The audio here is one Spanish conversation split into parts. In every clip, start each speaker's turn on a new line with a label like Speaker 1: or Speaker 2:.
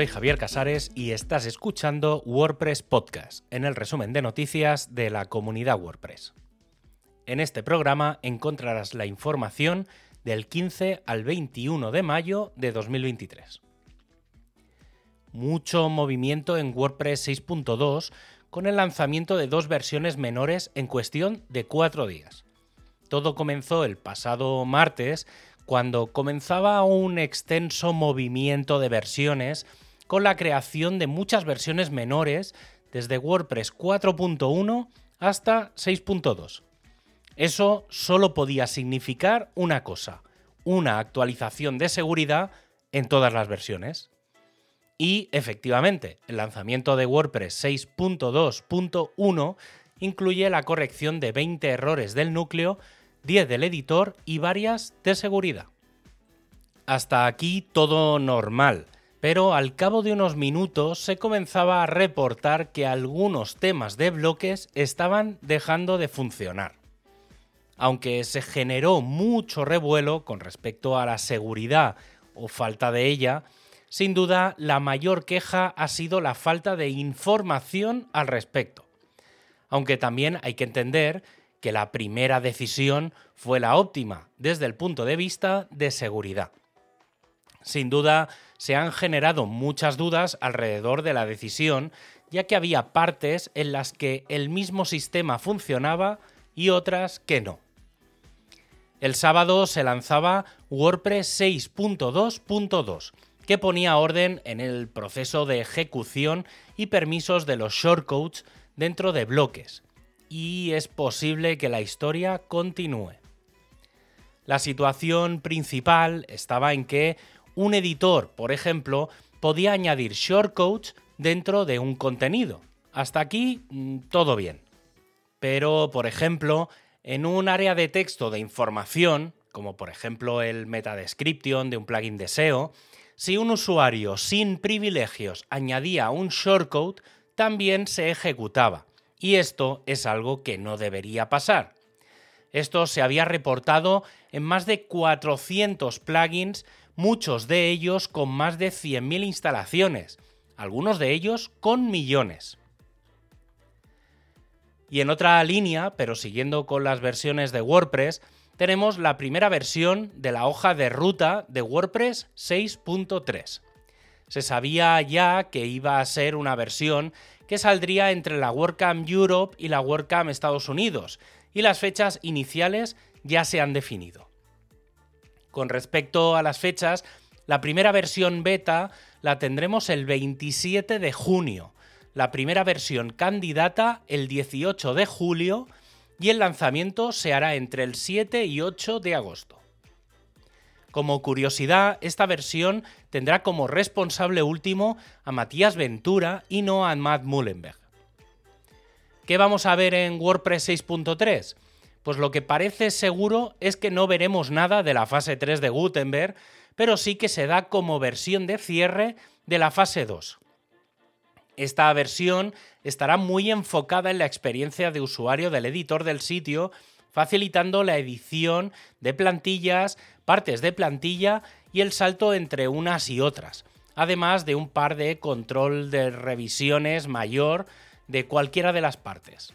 Speaker 1: soy Javier Casares y estás escuchando WordPress Podcast, en el resumen de noticias de la comunidad WordPress. En este programa encontrarás la información del 15 al 21 de mayo de 2023. Mucho movimiento en WordPress 6.2 con el lanzamiento de dos versiones menores en cuestión de cuatro días. Todo comenzó el pasado martes cuando comenzaba un extenso movimiento de versiones con la creación de muchas versiones menores desde WordPress 4.1 hasta 6.2. Eso solo podía significar una cosa, una actualización de seguridad en todas las versiones. Y efectivamente, el lanzamiento de WordPress 6.2.1 incluye la corrección de 20 errores del núcleo 10 del editor y varias de seguridad. Hasta aquí todo normal, pero al cabo de unos minutos se comenzaba a reportar que algunos temas de bloques estaban dejando de funcionar. Aunque se generó mucho revuelo con respecto a la seguridad o falta de ella, sin duda la mayor queja ha sido la falta de información al respecto. Aunque también hay que entender que la primera decisión fue la óptima desde el punto de vista de seguridad. Sin duda, se han generado muchas dudas alrededor de la decisión, ya que había partes en las que el mismo sistema funcionaba y otras que no. El sábado se lanzaba WordPress 6.2.2, que ponía orden en el proceso de ejecución y permisos de los shortcodes dentro de bloques, y es posible que la historia continúe. La situación principal estaba en que un editor, por ejemplo, podía añadir shortcodes dentro de un contenido. Hasta aquí mm, todo bien. Pero, por ejemplo, en un área de texto de información, como por ejemplo el meta description de un plugin de SEO, si un usuario sin privilegios añadía un shortcode, también se ejecutaba. Y esto es algo que no debería pasar. Esto se había reportado en más de 400 plugins, muchos de ellos con más de 100.000 instalaciones, algunos de ellos con millones. Y en otra línea, pero siguiendo con las versiones de WordPress, tenemos la primera versión de la hoja de ruta de WordPress 6.3. Se sabía ya que iba a ser una versión que saldría entre la WordCamp Europe y la WordCamp Estados Unidos, y las fechas iniciales ya se han definido. Con respecto a las fechas, la primera versión beta la tendremos el 27 de junio, la primera versión candidata el 18 de julio y el lanzamiento se hará entre el 7 y 8 de agosto. Como curiosidad, esta versión tendrá como responsable último a Matías Ventura y no a Matt Mullenberg. ¿Qué vamos a ver en WordPress 6.3? Pues lo que parece seguro es que no veremos nada de la fase 3 de Gutenberg, pero sí que se da como versión de cierre de la fase 2. Esta versión estará muy enfocada en la experiencia de usuario del editor del sitio, facilitando la edición de plantillas, partes de plantilla y el salto entre unas y otras, además de un par de control de revisiones mayor de cualquiera de las partes.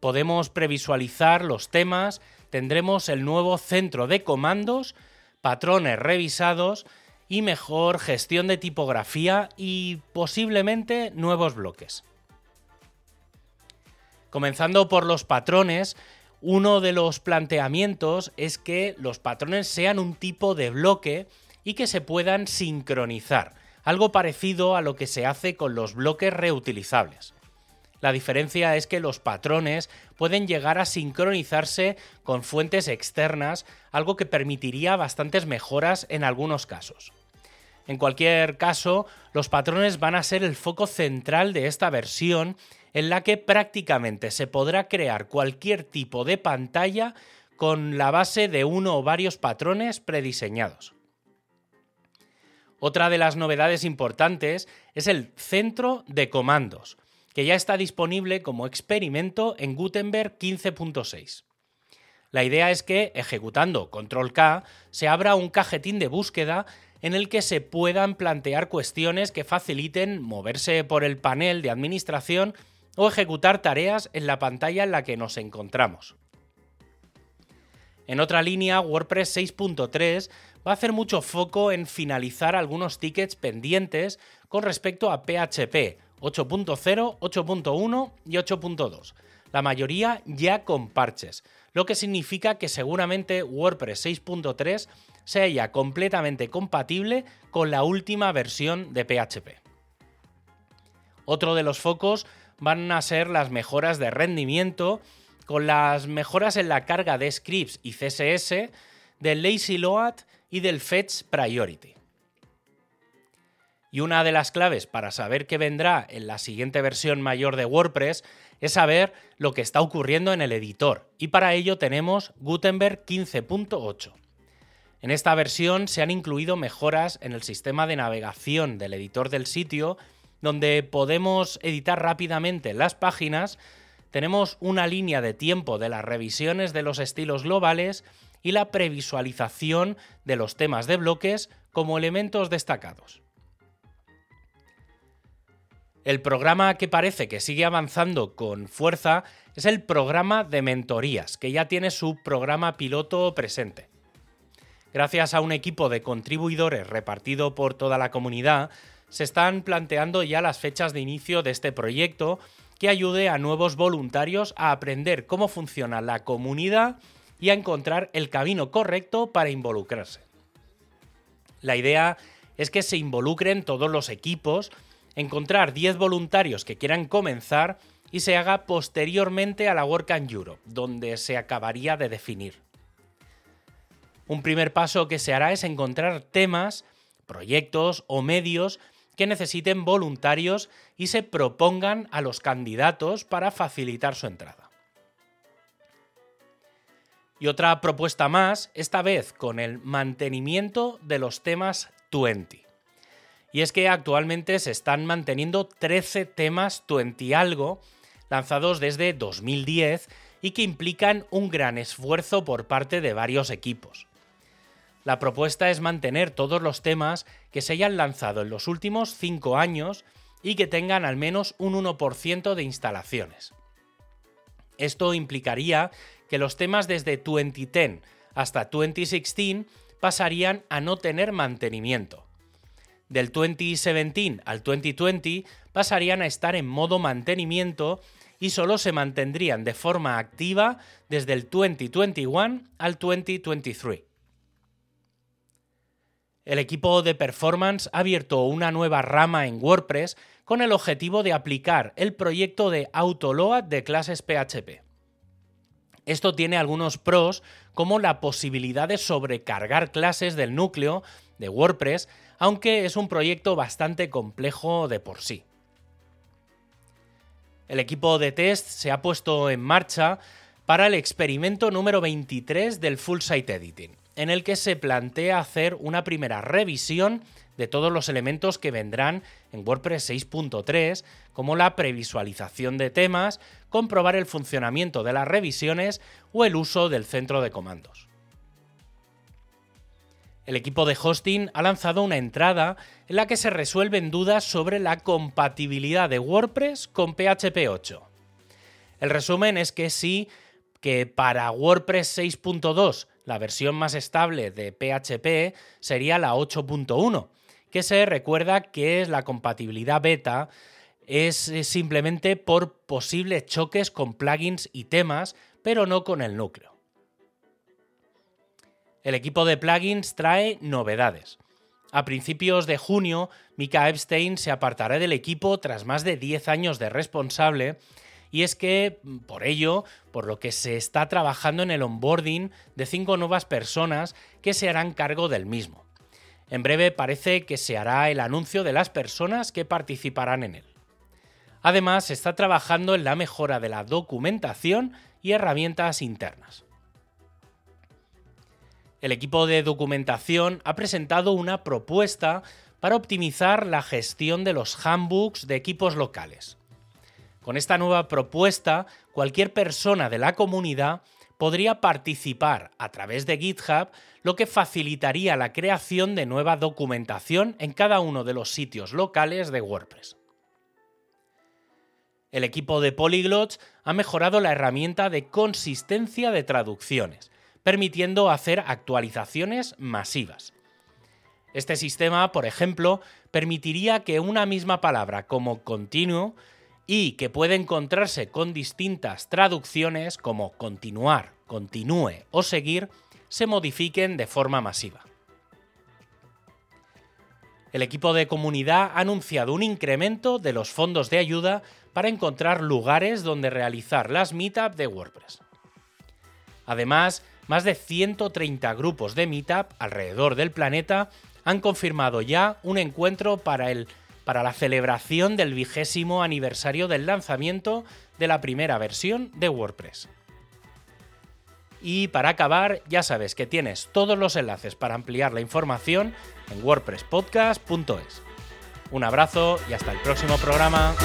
Speaker 1: Podemos previsualizar los temas, tendremos el nuevo centro de comandos, patrones revisados y mejor gestión de tipografía y posiblemente nuevos bloques. Comenzando por los patrones, uno de los planteamientos es que los patrones sean un tipo de bloque y que se puedan sincronizar, algo parecido a lo que se hace con los bloques reutilizables. La diferencia es que los patrones pueden llegar a sincronizarse con fuentes externas, algo que permitiría bastantes mejoras en algunos casos. En cualquier caso, los patrones van a ser el foco central de esta versión en la que prácticamente se podrá crear cualquier tipo de pantalla con la base de uno o varios patrones prediseñados. Otra de las novedades importantes es el centro de comandos, que ya está disponible como experimento en Gutenberg 15.6. La idea es que, ejecutando Control K, se abra un cajetín de búsqueda en el que se puedan plantear cuestiones que faciliten moverse por el panel de administración o ejecutar tareas en la pantalla en la que nos encontramos. En otra línea, WordPress 6.3 va a hacer mucho foco en finalizar algunos tickets pendientes con respecto a PHP 8.0, 8.1 y 8.2, la mayoría ya con parches, lo que significa que seguramente WordPress 6.3 sea completamente compatible con la última versión de PHP. Otro de los focos van a ser las mejoras de rendimiento, con las mejoras en la carga de scripts y CSS, del lazy load y del fetch priority. Y una de las claves para saber qué vendrá en la siguiente versión mayor de WordPress es saber lo que está ocurriendo en el editor, y para ello tenemos Gutenberg 15.8. En esta versión se han incluido mejoras en el sistema de navegación del editor del sitio, donde podemos editar rápidamente las páginas, tenemos una línea de tiempo de las revisiones de los estilos globales y la previsualización de los temas de bloques como elementos destacados. El programa que parece que sigue avanzando con fuerza es el programa de mentorías, que ya tiene su programa piloto presente. Gracias a un equipo de contribuidores repartido por toda la comunidad, se están planteando ya las fechas de inicio de este proyecto que ayude a nuevos voluntarios a aprender cómo funciona la comunidad y a encontrar el camino correcto para involucrarse. La idea es que se involucren todos los equipos encontrar 10 voluntarios que quieran comenzar y se haga posteriormente a la Work and Europe, donde se acabaría de definir. Un primer paso que se hará es encontrar temas, proyectos o medios que necesiten voluntarios y se propongan a los candidatos para facilitar su entrada. Y otra propuesta más, esta vez con el mantenimiento de los temas 20. Y es que actualmente se están manteniendo 13 temas 20 algo lanzados desde 2010 y que implican un gran esfuerzo por parte de varios equipos. La propuesta es mantener todos los temas que se hayan lanzado en los últimos 5 años y que tengan al menos un 1% de instalaciones. Esto implicaría que los temas desde 2010 hasta 2016 pasarían a no tener mantenimiento del 2017 al 2020 pasarían a estar en modo mantenimiento y solo se mantendrían de forma activa desde el 2021 al 2023. El equipo de performance ha abierto una nueva rama en WordPress con el objetivo de aplicar el proyecto de autoload de clases PHP. Esto tiene algunos pros como la posibilidad de sobrecargar clases del núcleo de WordPress aunque es un proyecto bastante complejo de por sí. El equipo de test se ha puesto en marcha para el experimento número 23 del Full Site Editing, en el que se plantea hacer una primera revisión de todos los elementos que vendrán en WordPress 6.3, como la previsualización de temas, comprobar el funcionamiento de las revisiones o el uso del centro de comandos el equipo de hosting ha lanzado una entrada en la que se resuelven dudas sobre la compatibilidad de WordPress con PHP 8. El resumen es que sí, que para WordPress 6.2 la versión más estable de PHP sería la 8.1, que se recuerda que es la compatibilidad beta es simplemente por posibles choques con plugins y temas, pero no con el núcleo el equipo de plugins trae novedades. A principios de junio, Mika Epstein se apartará del equipo tras más de 10 años de responsable y es que, por ello, por lo que se está trabajando en el onboarding de cinco nuevas personas que se harán cargo del mismo. En breve parece que se hará el anuncio de las personas que participarán en él. Además, se está trabajando en la mejora de la documentación y herramientas internas el equipo de documentación ha presentado una propuesta para optimizar la gestión de los handbooks de equipos locales. Con esta nueva propuesta, cualquier persona de la comunidad podría participar a través de GitHub, lo que facilitaría la creación de nueva documentación en cada uno de los sitios locales de WordPress. El equipo de Polyglots ha mejorado la herramienta de consistencia de traducciones, permitiendo hacer actualizaciones masivas. Este sistema, por ejemplo, permitiría que una misma palabra como continuo y que puede encontrarse con distintas traducciones como continuar, continúe o seguir, se modifiquen de forma masiva. El equipo de comunidad ha anunciado un incremento de los fondos de ayuda para encontrar lugares donde realizar las meetup de WordPress. Además, más de 130 grupos de meetup alrededor del planeta han confirmado ya un encuentro para el para la celebración del vigésimo aniversario del lanzamiento de la primera versión de WordPress. Y para acabar, ya sabes que tienes todos los enlaces para ampliar la información en wordpresspodcast.es. Un abrazo y hasta el próximo programa.